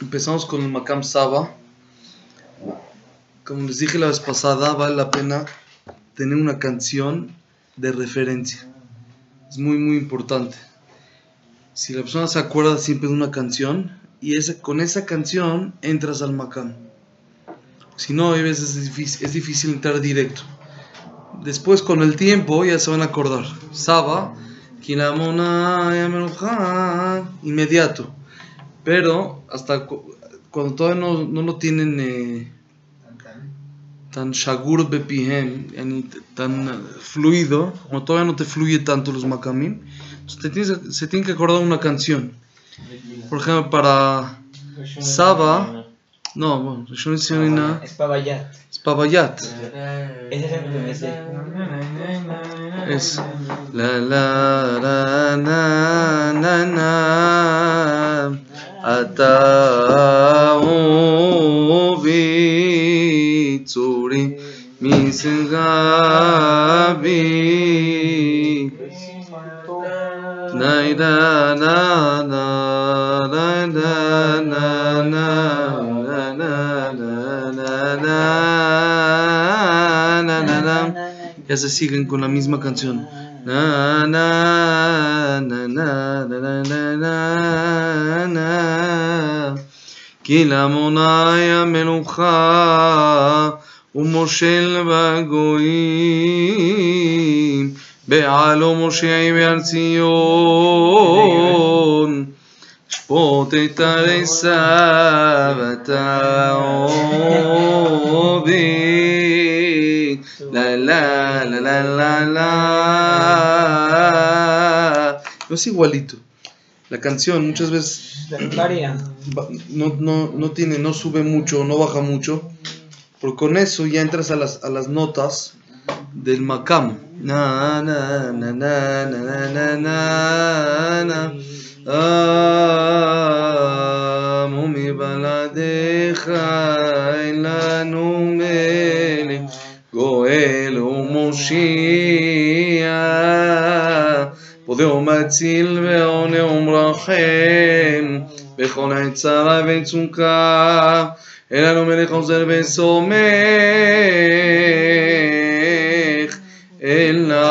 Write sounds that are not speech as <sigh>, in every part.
Empezamos con el Makam Saba. Como les dije la vez pasada, vale la pena tener una canción de referencia. Es muy, muy importante. Si la persona se acuerda siempre de una canción y con esa canción entras al Makam. Si no, a veces es difícil, entrar directo. Después, con el tiempo, ya se van a acordar. Saba, inmediato. Pero hasta cuando todavía no, no lo tienen eh, tan shagur bepihem, tan fluido, como todavía no te fluye tanto los makamim, se tiene que acordar una canción. Por ejemplo, para Saba, no, bueno, Es Pavayat. Es Pavayat. Ese es la la la na na na Naidana na na na na na Ya se siguen con la misma canción. Na, na, na. Na, na, na, na, na, na, na, na. כי למוני המלוכה ומושל בגויים בעלו מושיעי בהר ציון שפוט את ערי סבתה עובי La, la, la, la, la, la. No es igualito. La canción muchas veces. Varía. No, no, no tiene, no sube mucho, no baja mucho. Porque con eso ya entras a las, a las notas del macam. Na, na, na, na, na, na, na, na. Ah, baladeja en la nume. גואל ומושיע, פודה ומציל ועונה ומרחם, בכל עת צרה וצוקה, אין לנו מלך עוזר וסומך, אלא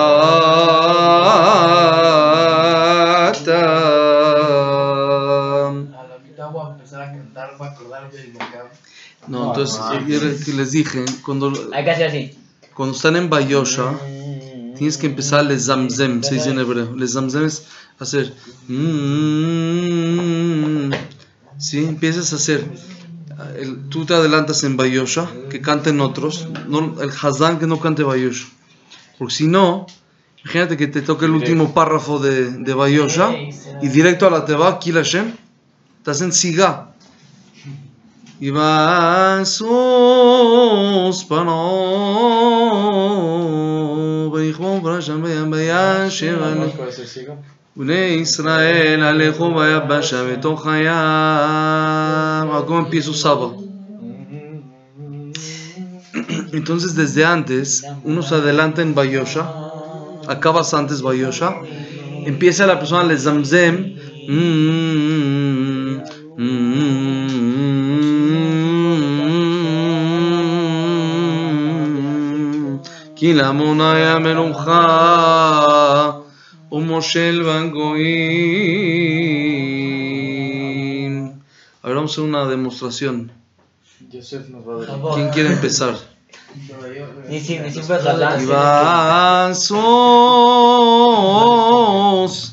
No, entonces que les dije, cuando, Hay que hacer así. cuando están en Bayosha, tienes que empezar les zamzem, se dice en hebreo. Les zamzem es hacer. mm, ¿Sí? Empiezas a hacer. el- tú te adelantas en Bayosha, que canten otros. No, el Hazán que no cante Bayosha. Porque si no, imagínate que te toque el último párrafo de, de Bayosha y directo a la Teba, Kil Hashem, estás en Siga. Y va sus panos, ויכבו ברשם ביבשה, בני ישראל הלכו ביבשה בתוך הים. ¿Cómo empieza Saba? Entonces desde antes, uno se adelanta en Bayosha, acabas antes Bayosha, empieza la persona le zamzem, mm, כי לעמון היה מלוכה ומושל בגויים. A ver, vamos a una demostración. ¿Quién quiere empezar?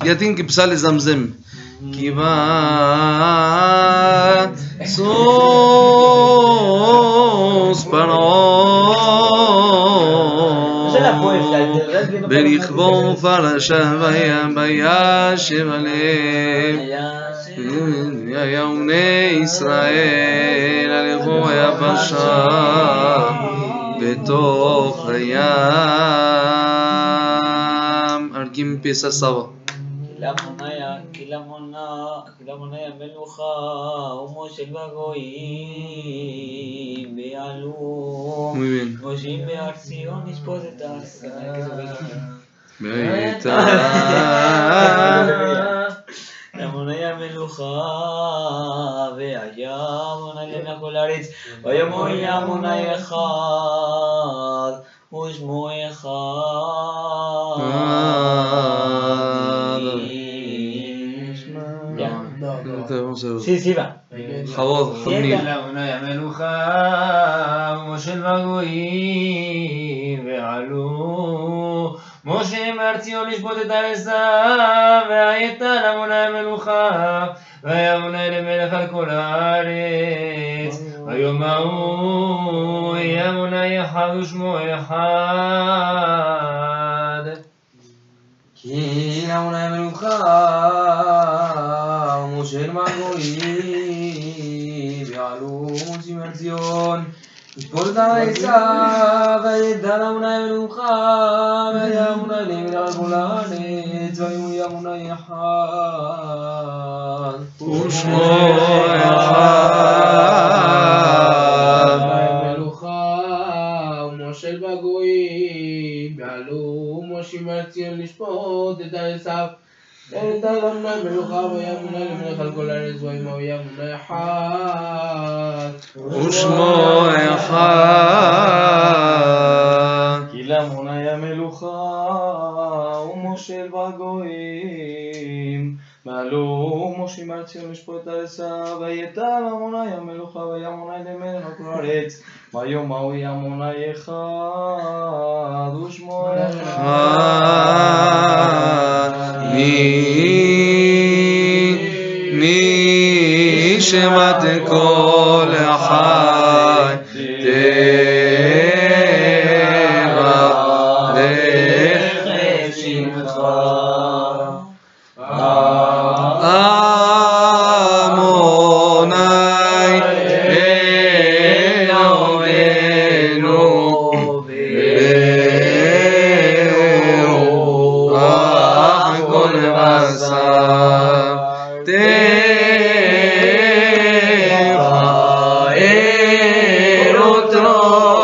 Ya tienen que empezar el Zamzem. Kibasos. Paros. ולכבור פרשה וישב עליהם ויעוני ישראל על לכבור היבשה בתוך הים. ארגים פיסה סבא. למה מה היה? כי למה המניה בנוחה, ומשה בגויים ויעלו. מושיעים בהר ציון נשפוט את ההר ביתה. <laughs> המלוכה, והיה מונה לעיני כל הארץ, ויאמרו ימונה אחד, ושמו אחד. A Sí, sí, va. Jamnil. לאדוני המלוכה ומושל בגויים ועלו. משה מהר ציון לשפוט את הארצה והייתה לאמוני המלוכה והיה אמוני למלך על כל הארץ. ויום ההוא יהיה אמוני אחד ושמו אחד כי לאמוני המלוכה ומושל מהגויים יעלו מוצאים על ציון. ישפוט את העצה וידע לאמוני המלוכה והיה אמוני למלך על כל הארץ והיו יהיה אמוני אחד ושמו אחד. המלוכה ומושל בגויים ועלו מושים על ציון לשפוט את עשיו את אלמנה מלוכה וימונה למלך על כל הארץ וימו ימונה אחד ושמו אחד. כי לאמוני המלוכה ומושל בגויים מעלו מושים על ציון לשפוט ארצה ויתר עמוני המלוכה וימוני למלך על כל הארץ ויום ההוא ימוני אחד ושמו אחד. מי שמעת כל החי ろ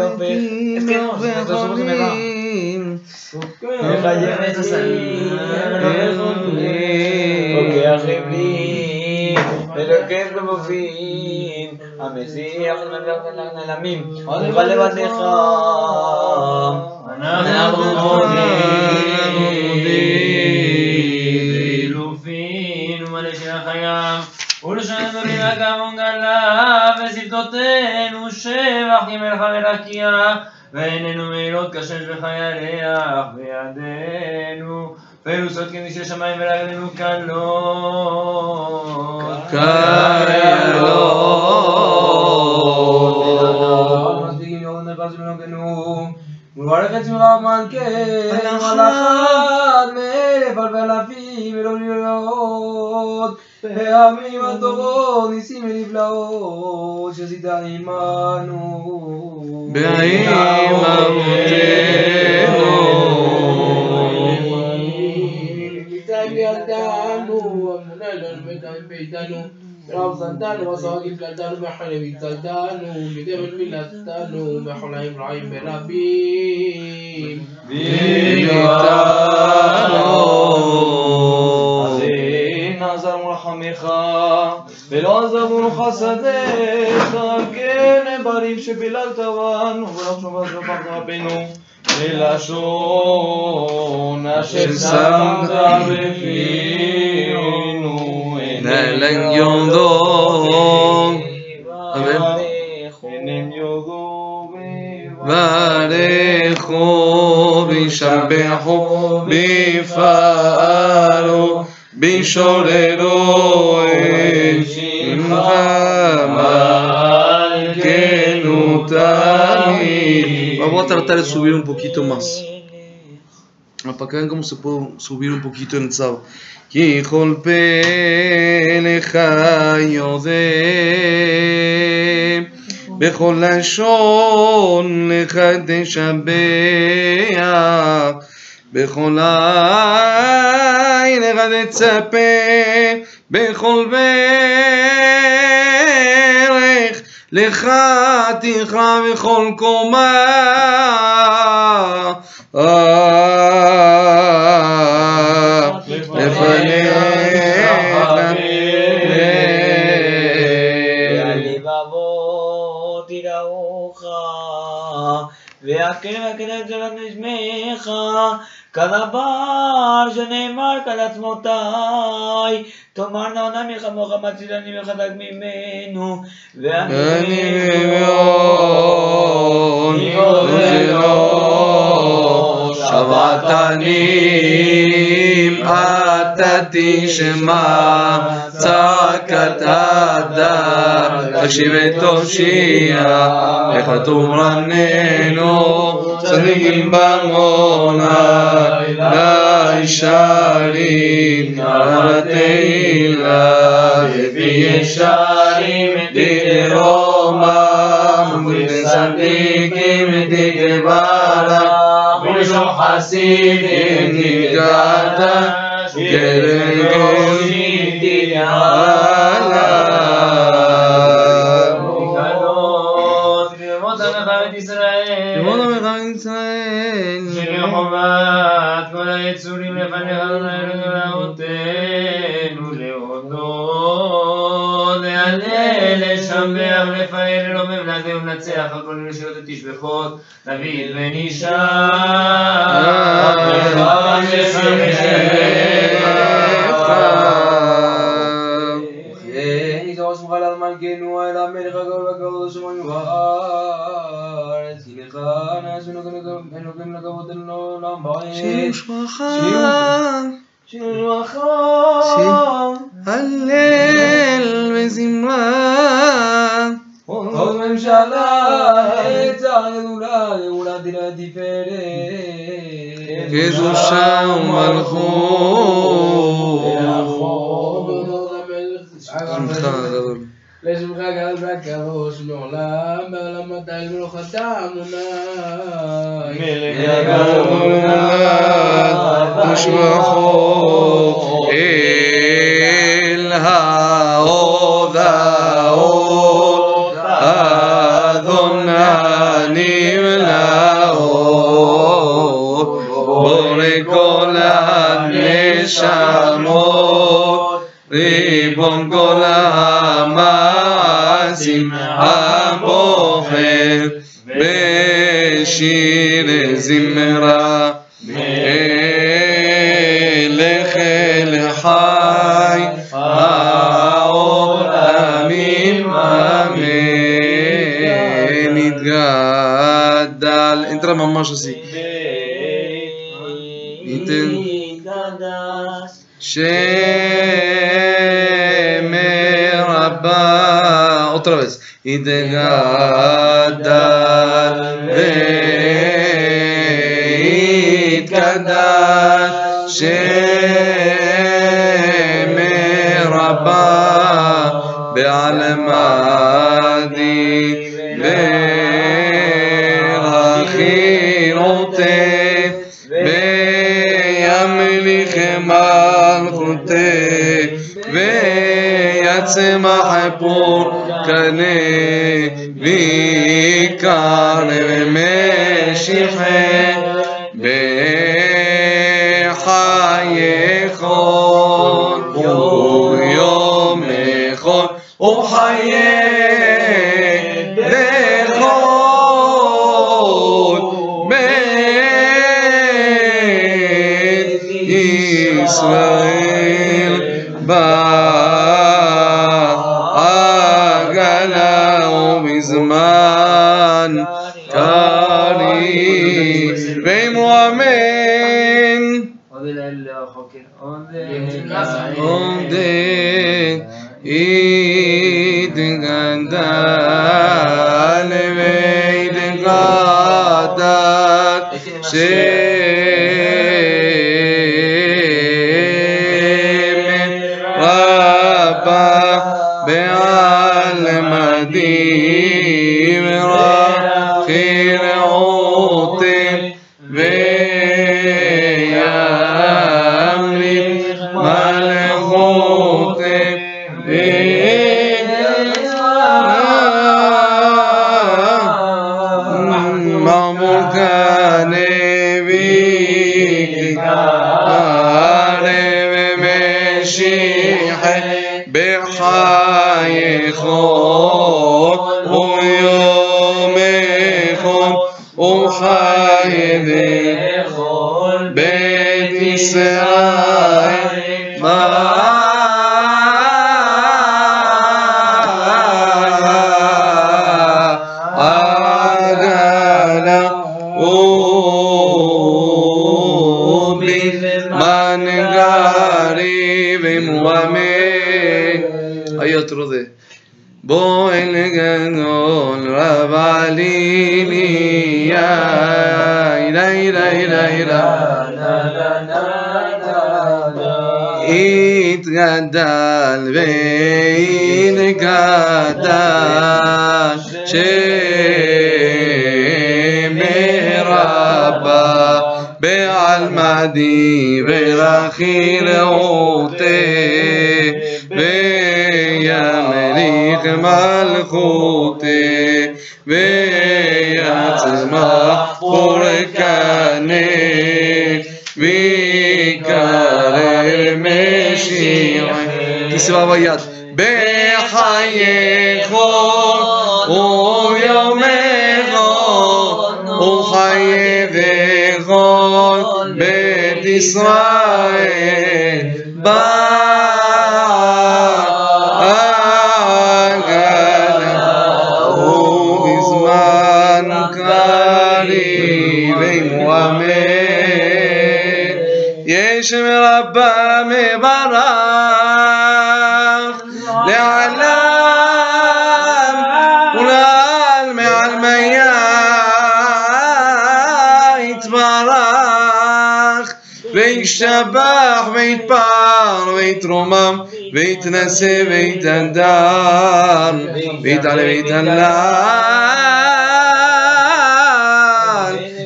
es que no, me va. אנחנו מודים באילופין ומלא של החיים. ולשוננו לנהגם גלה ושפתותינו שבח כמלך מלכיה ועינינו מעילות כשמש וחיילך בידינו. פרוסות כניסי שמיים ולרגלינו קלות מברך את שמך מלכה, מלאכת מאלף אלפי אלפים אלוהיות, והעמים הטובות, ניסים ונפלאות, שעשית עמנו. בעיר אבותינו. מצרים ילדנו, אמונה לנו וקיים ביתנו, רב זנתנו, וסרגים קלטנו, מחנה מצלתנו, מדבר מילתנו, מחוליים רעים ברבים. ואיתנו. נעזר מרחמך, ולא עזבנו חסדיך, כן דברים שביללת בנו, ברוך שבת רבך רבנו, בלשון אשר שמת בפינו, en Yodó. Amén. Vamos a tratar de subir un poquito más. Para que vean cómo se puede subir un poquito en el sábado. כי כל פלך יודע בכל לשון לך תשבח בכל עין לך תצפה. בכל ברך לך תכרע בכל קומה יראוך, והקרב והקרב גדולת נשמך, כדבר שנאמר כד עצמותיי, תאמרנה עונה מלחמוך מצילני וחזק ממנו, אני מאוד ולא שבעתנים אתה תשמע צעקת הדם תקשיב ותושיע איך תורננו צדיקים במונה לישרים על התהילה וישרים דרומם וצדיקים דגברה ולשום חסידים נגעת גרם גושים תגאלה גלות, לרמות עמך בית ישראל. לראות עמך ישראל שלחובת כל היצורים לפניך להלל לשבח לפאר לרומם להזה ולנצח על כל מיני שירות ותשבחות. דוד על מלכנו אל המלך הגדול והגדול השמיים והארץ כי לך נעשו אלוקים לכבוד אל עולם שירו בעת שמך שמך הלל וזמרה עוד ממשלה עצה גדולה גאולה תראה תפארת קדושה ומלכות שמך הגדול לשמך גדול והקדוש מעולם בעולם מתי מלוכתה אמוני מלך ושבחו אל ההודעות אדוני נמלאות בורא כל הנשמות ריבון כל המעשים הבוחר בשיר זמרה מלך אל חי העולמים אמן יתגדל entra ממש así ייתן שמר otra vez יתגדל ויתגדל שמר הבא בעלמדי ברכירותי কাছে মাহবুব কানে বিকানে Gane Vigdana בעל מדי ורכי רעותה וימליך מלכותה ויצמח פורקנה ויקרר משיח תסבע ביד בחייכון Israel. וישתבח ויתפאר ויתרומם ויתנשא ויתהדר ויתעלה ויתהלל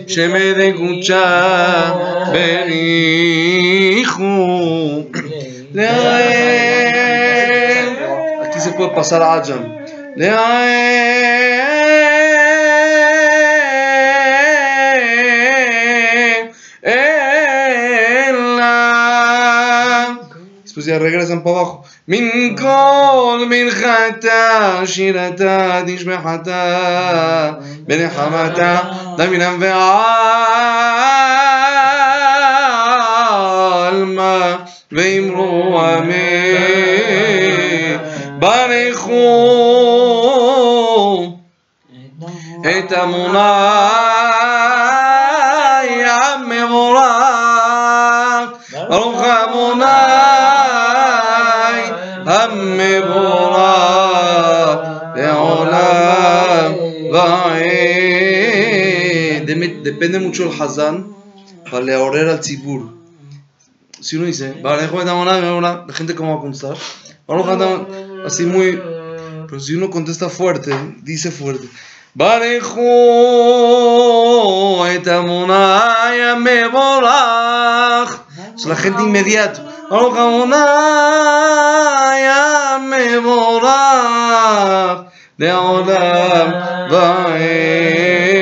שמדי קודשה בריחו לעיל aquí se puede pasar a Después ya regresan para abajo. Min kol מנחתה, שירתה, תשבחתה, בנחמתה, דמינם ועלמה, ואמרו אמן. ברכו את אמוני depende mucho el Hazán para leorer al Tzibur. Si uno dice, vale, la gente cómo va a contestar. Así muy. Pero si uno contesta fuerte, dice fuerte. Barejo et amonaya me volach. Es la gente inmediato. Baruch amonaya me volach. De olam vaed.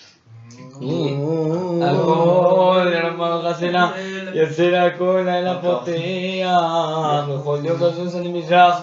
הכל לרמות חסנה, יוצא להכל לילה פותח, וכל יום תזוז על מזרח,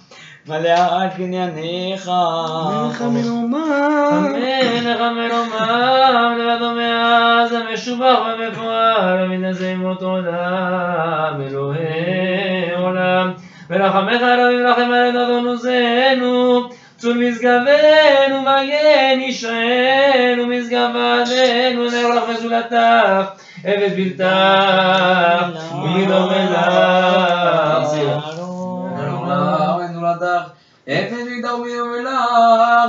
מלאה קנייניך. מלך מרומה. המלך המרומם, לבדו מאז המשובח ומפואר, ומתנשא עם אותו עולם, אלוהי עולם. ורחמך רבים לכם על אדון עוזנו, צור משגבנו, מגן ישענו, משגבנו, נר לך וזולתך, עבד בלתך, וידום אליך. אפס ויגדל ומיום אלך,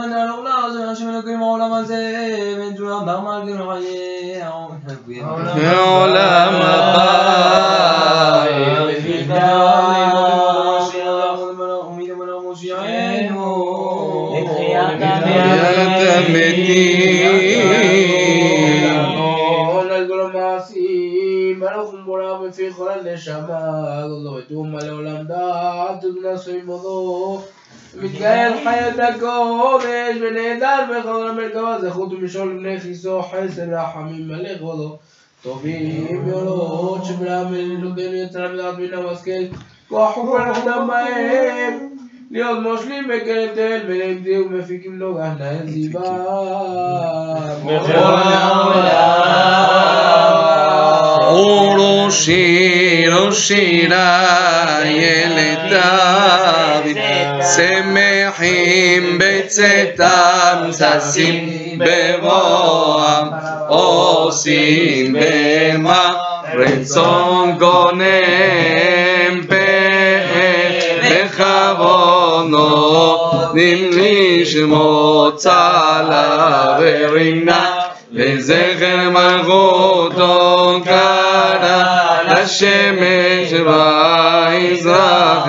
הנה אלוך לך, זה השם אלוקים בעולם הזה, בן תולם דר מלכים לחיי העולם הבא. כל על כל המעשים, ברוך עמדו. מתגאל חיות הקודש, ונהדר בכל המרכבה, זכות ומשול בני כיסו, חסד רחמים מלא כבודו. טובים מאוד, שבלם אלוקינו יצר מדעת מן המשכל, כוח ופרחתם בהם. להיות מושלים בקרב תל, בני בדי ומפיקים לו גהנם זיבה. אורו שירו שירה ילד דוד. שמחים בצאתם ששים בבואם עושים במה רצון גונם פאר בכוונו נמלי שמו צלה ורינה לזכר מלכותו קרא לשמש ויזרח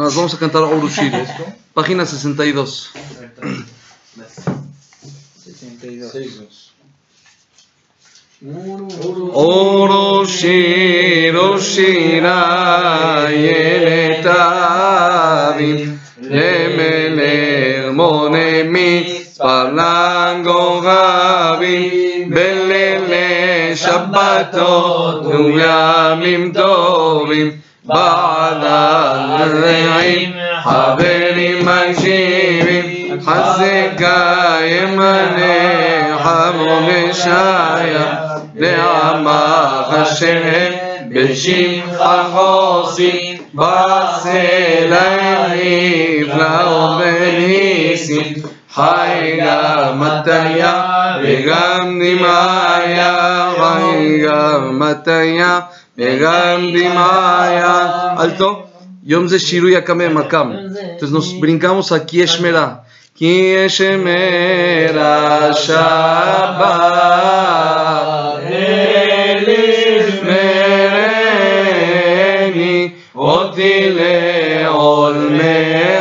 Nos vamos a cantar Orushir, página 62. 62. Oroshir, Parlango, Belele, Shabbatot, Tovim, بعد الرعيم حبري مجيب حزك يمني حمو مشايا نعم خشم بشيم بس باسلي فلو بنيسي حيغا متيا بغم نمايا حيغا متيا וגם דמעיה. Alto. Yom זה שינוי הקמא מקם. Entonces nos brincamos aquí Eshmera. כי אשמרה שבת אשמרני אותי לעולמי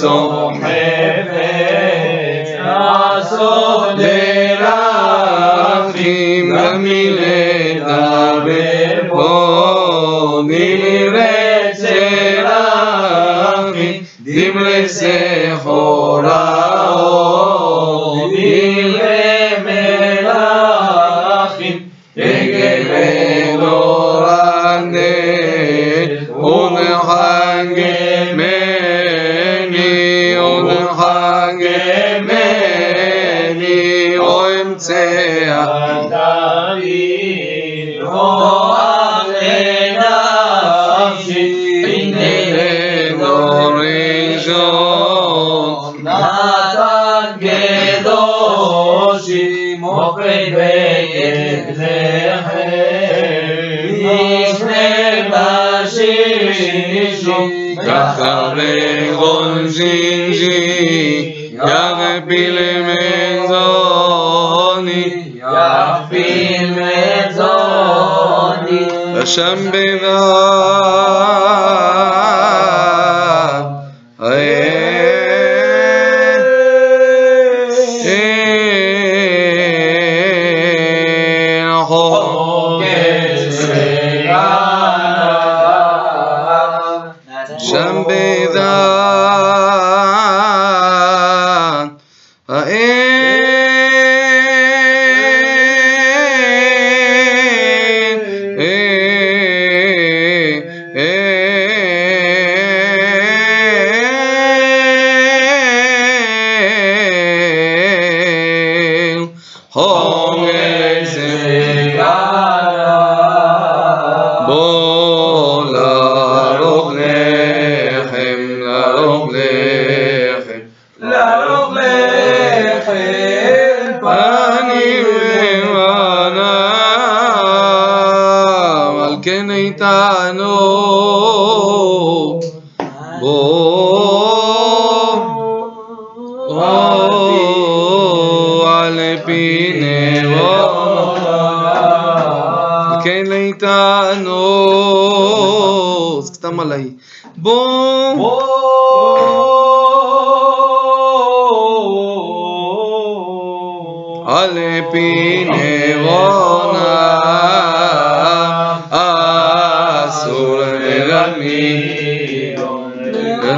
Então, ככה בכל זינזי יגפיל מזוני יפיל מזוני השם בדעת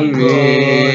me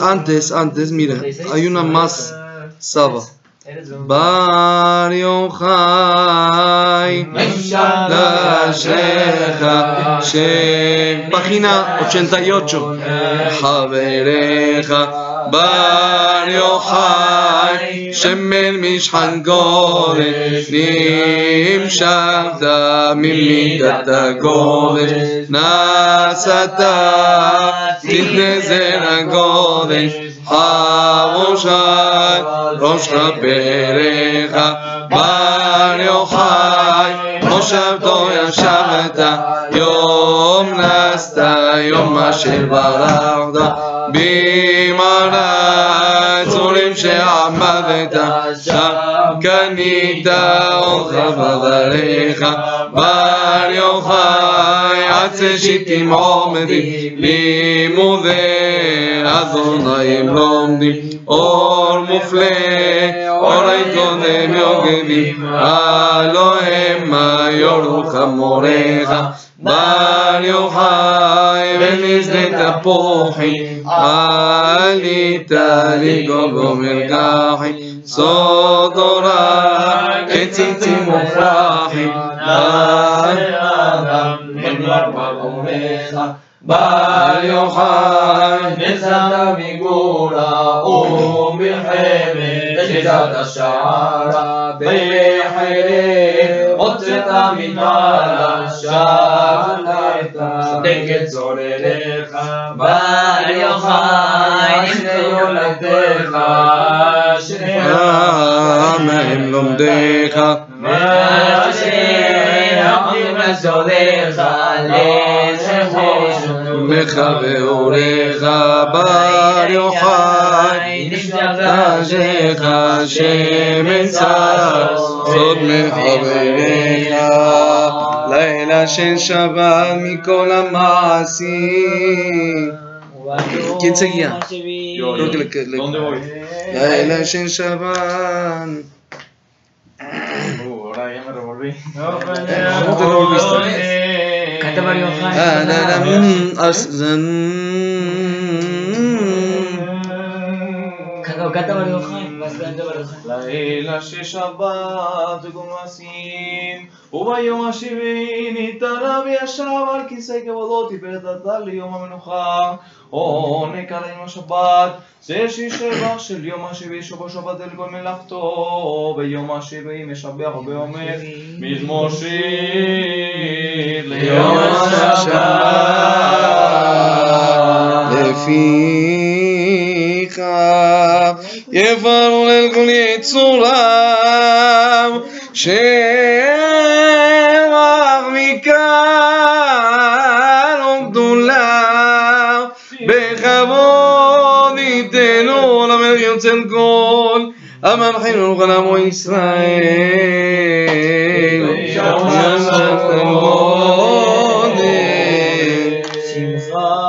Antes, antes, mira, hay una más saba. בר יוחאי, משנת אשריך, שבחינה עוד שנת יוצ'ו, חבריך, בר יוחאי, שמן משחן גודש, נמשכת ממידת הגודש, נסעת, תתנזר הגודש, חבושי ראש חברך, בר יוחאי, מושבתו ישבת, יום נסת, יום אשר ברכת, במעלה צורים שעמד עבדת, שם קנית אורך בדריך, בר יוחאי עצה שיטים עומדים, לימודי אדוניים לומדים, אור מופלא, אור יוגבים, הלא המה יורוך מוריך, בר יוחאי ונזלת תפוחי, עלית לגובו מרגחי, סוד תורה כציצים מופרחי, אדם 바요한 인사남이구나 오밀헤메 시자다샤라 베헤레 어쨌다미 나라 샤라이다 내게 조레레카 바요한 인사요라데카 시네하 마임 롬데카 마시야 마임 라조데카 לך ואורך בר יוחאי, נשתך שמן צר, סוד מחבריך, לילה של שבת מכל המעשים. ¿Quién seguía? Creo que le, que- le- ¿Dónde voy? לילה של שבת. Uh, ahora ya me revolví. ¿Cómo te revolviste? Esta Maria Ferreira. Ah, לילה ששבת גומסים, וביום השביעי ניתנה וישב על כיסא כבודו, את הטל ליום המנוחה. עונק עלינו השבת, זה שבח של יום השביעי שבו שבת אל כל מלאכתו, ביום השביעי משבח ואומר, מזמור שיר ליום השבת. לפיך יברור אל כל יצוריו שרח מכאן וגדולה בכבוד ייתנו למלך יוצא כל המנחים ולעמו ישראל. שמחה.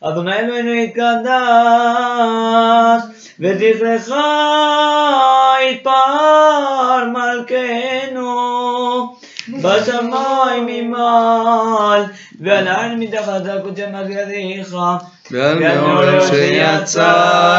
אדוני אלוהינו יתקדש, וזכרך יתפאר מלכנו. בשמיים ממעל, ועל העין מתחת הקודשי מגדיך. ועל מעורר שיצרת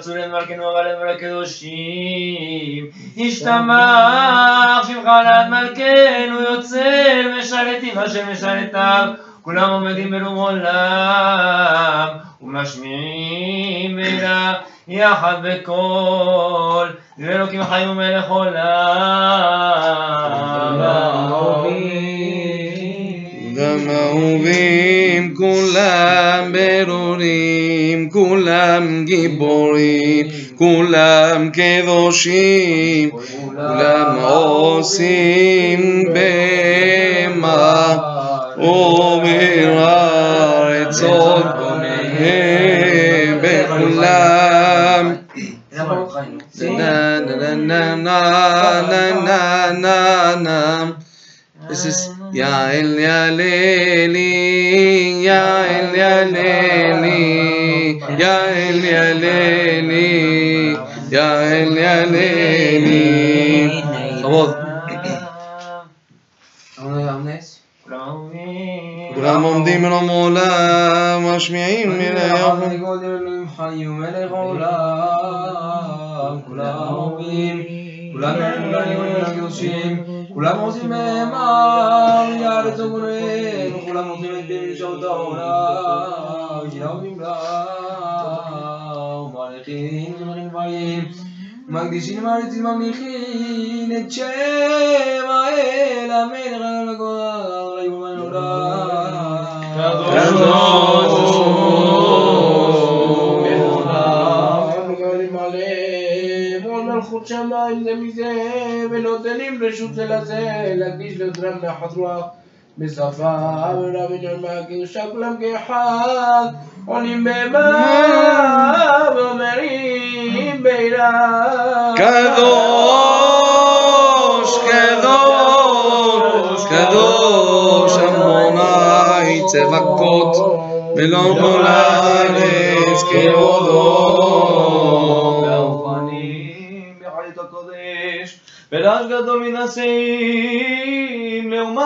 צורים מלכנו אבל הקדושים. ישתמח שמך לעד מלכנו יוצר משרתים אשר משרתיו. כולם עומדים ברום עולם ומשמיעים מילה יחד בקול ואלוקים חי ומלך עולם. כולם אהובים, כולם ברורים, כולם גיבורים, כולם קדושים, כולם עושים במה ובארצות בניהם בכולם. Na na na na na na na na. This is Yael Yaleli, Yael Yaleli, Yael Yaleli, Yael Yaleli. כבוד. כולם עומדים מרום עולם, משמיעים מלאהו. חי ומלך עולם, כולם אהובים, כולם נאמנים הקדושים, כולם עושים בהמה, יארץ וגורם, כולם עושים את דין שעות העולם, שירבים לה, ומעריכים ומלכים דברים, מקדישים מעריצים ממליכים את שם האל המלך על הגורל, ליום מלא, ועול מלכות שמיים זה מזה, ונותנים רשות לזה, להקדיש לעזרם נחת רוח. בשפה ורבים נורמה קדושה כולם כאחד, עולים בהמה ואומרים בירה. קדוש, קדוש, קדוש, אדוני צבקות, מלוא כל הארץ כבודו. והאופנים בחיות הקודש, ורעש גדול מן השאים, לעומת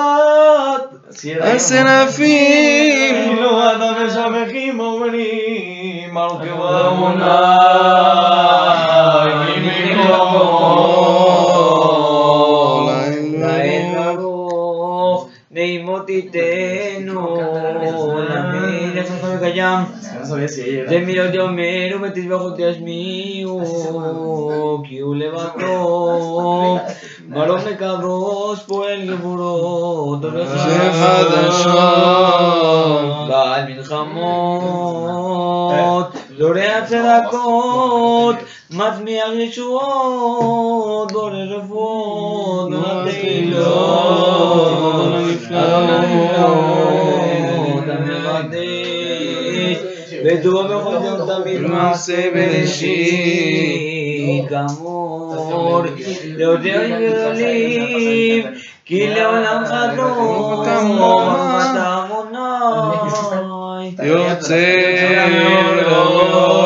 השרפים, לעומת המשבחים אומרים, מלכי ועמוני, לאל ברוך, נעימות תיתנו, למלך נכון וקיים, למילות יאמר ותשבחות ישמיעו, כי הוא לבדו, <laughs> מרום מקדוש פועל גבורות, שחדשות. בעל מלחמות, זורע צדקות, מצמיח ישועות, בורא רפואות, נותן תהילות, הנפלאות, ודור בכל יום תמיד מעשה בראשית, כאמור, להודיע גדולים, כי לעולם חדור, אתה עמוני. יוצא אבינו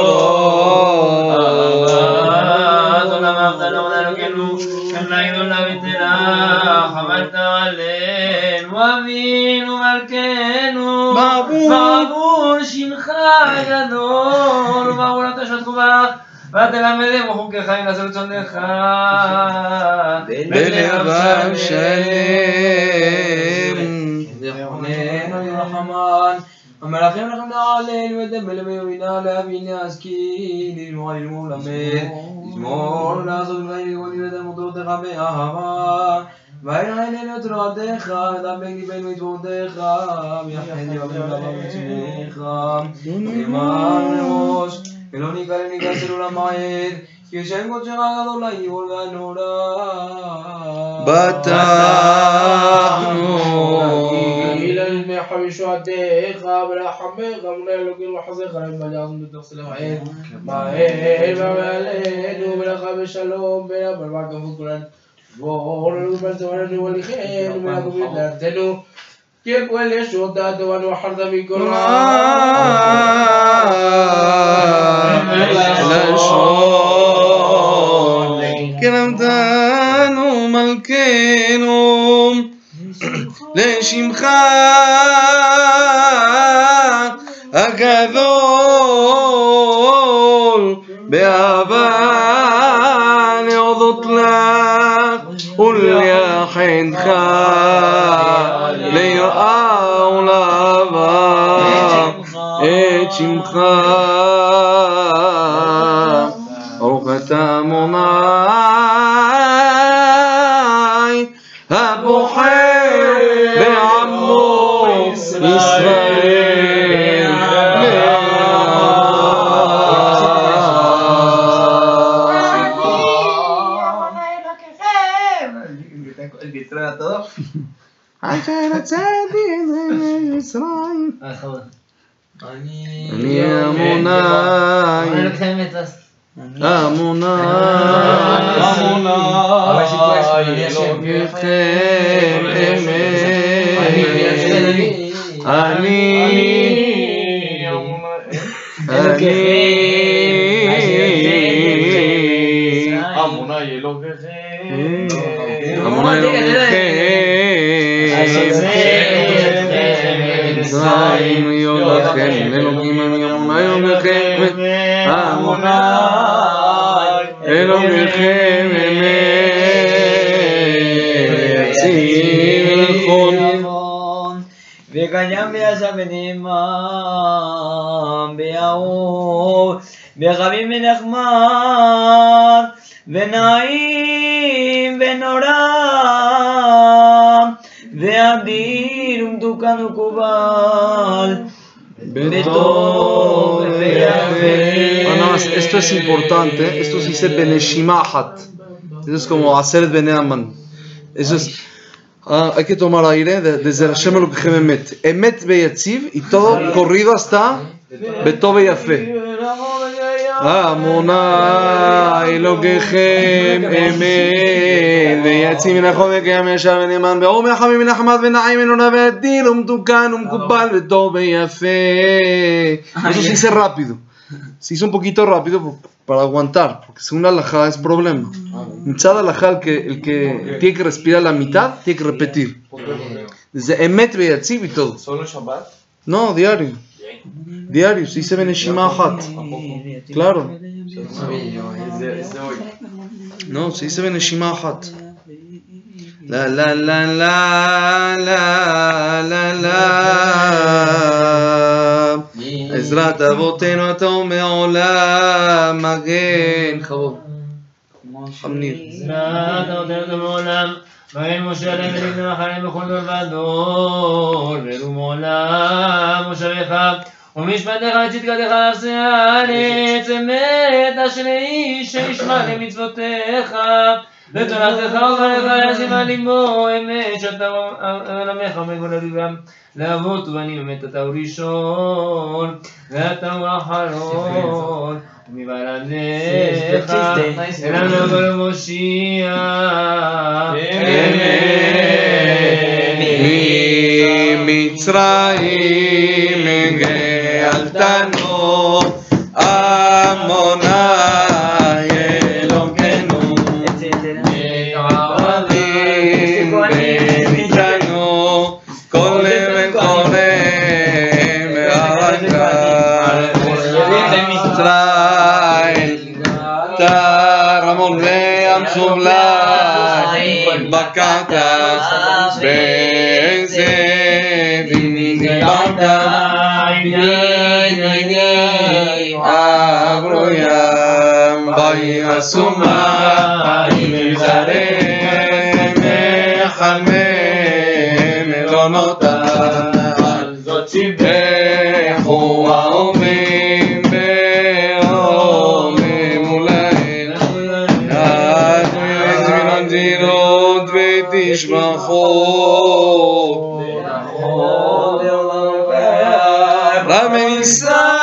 שמך הגדול, ובעבור אתה שתקובה, ותלמדם בחוקי חיים לעשות רצונך. בלבב שלם. יחוננו ירחמן. המלאכים לכם נעלינו ודבר בימינה להבינה השכיל, ללמוד ללמוד למד, לשמור לעשות דברים לגולים את מותרותיך באהבה. ואין עלינו את תורתך, דבק ליבנו את תורתך, ויחד יבנו לבב מצורך. למען ראש, ולא ניכר ניכנס אל עולם העד, כי השם קודשך הגדול לעיון והנורא. בטחנו. إلى المح بشهدائك برحمك من الوكيل وحظك لما جاءكم بتغسل العين ما هي ما علينا وبلغ بشلوم بلا بربع فكرا Volvemos a ver igual que él, una comida de no. Que puede yo dado a no harda mi corazón. كلام دانو ملكينو ليش مخا أكاذول بأبان לך ולייחדך, ליראה ולאהבה את שמך. ברוך אתה אדוני, הבוחר בעמו ישראל. אני עמוני, עמוני, אלוהיכם אמת, אני, אני, Amunai Elohim. עמוני אלוהיכם, זין יודכם, אלוהים אני עמוני אלוהיכם, עמוני אלוהיכם אמת, צילכון. וקיים וישב ונאמן, באהוב, בחביב ונחמד, ונעים ונורא, ואדיר ומתוקן ומקובל, de no, esto es importante, esto se dice Beneshimahat. Eso es como hacer Beneaman. Eso es. Ah, hay que tomar aire desde Hashem lo que Emet. Emet Beyatsiv y todo corrido hasta Beto Beyafe. Amonai lo que Emet Beyatziv מן החומר קיים ישר ונאמן באור מהחמים מן החמד ונעים ונורא ועדין ומתוקן ומקובל וטוב ויפה. Eso se dice rápido. Se hizo un poquito rápido por- para aguantar, porque según la alajá es problema. Mitzad alajá, el que, el que tiene que respirar la mitad, tiene que repetir. Desde Emet Beyatziv y todo. ¿Solo Shabbat? No, diario. Diario, se dice Beneshima Hat. Claro. No, se dice Beneshima Hat. La la la la la la la עזרת אבותינו אתה ומעולם מגן חבוד חמניר עזרת אבותינו מעולם, מגן משה עליהם ונבנה מחנה בכל דור ודור, ורום עולם מושבך, וצדקתך נעשה הארץ, אמת אשר איש שישמע <coughs> למצוותיך, לתורתך <coughs> וברך ישים על לימו, אמת שאתה עולמך ומגולה ליבם, לאבות ובנים אמת אתה הוא ראשון, ואתה הוא האחרון, ומבלעדיך, אלינו לבוא למושיע, ממצרים סובלי בקעת בזאבים דיברת עברו ים ויעשו מים מזרם מחלמם מלונותם לכו האומים مش مخوف رمي الساعة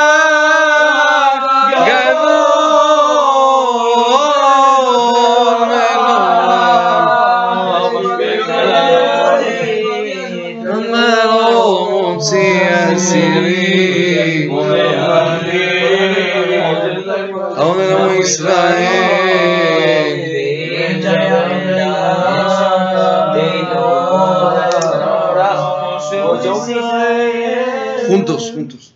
جنون ملوم ملوم سياسي todos juntos.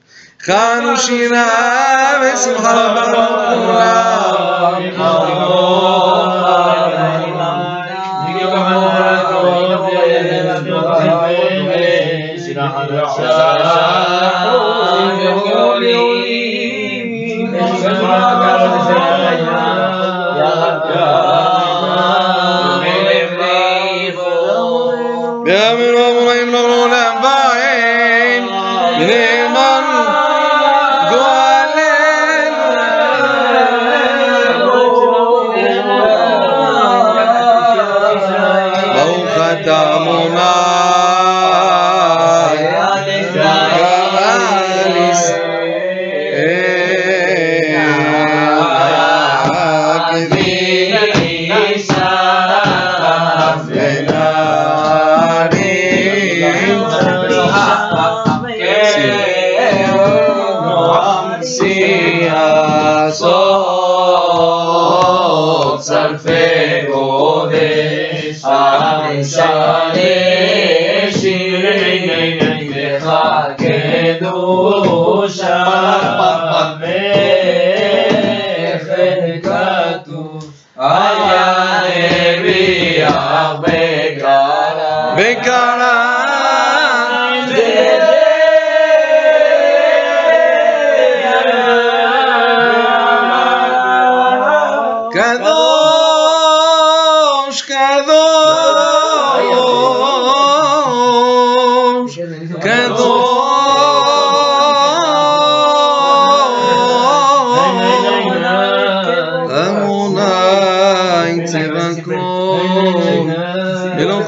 Yeah, I mean, Yeah. Oh, Elon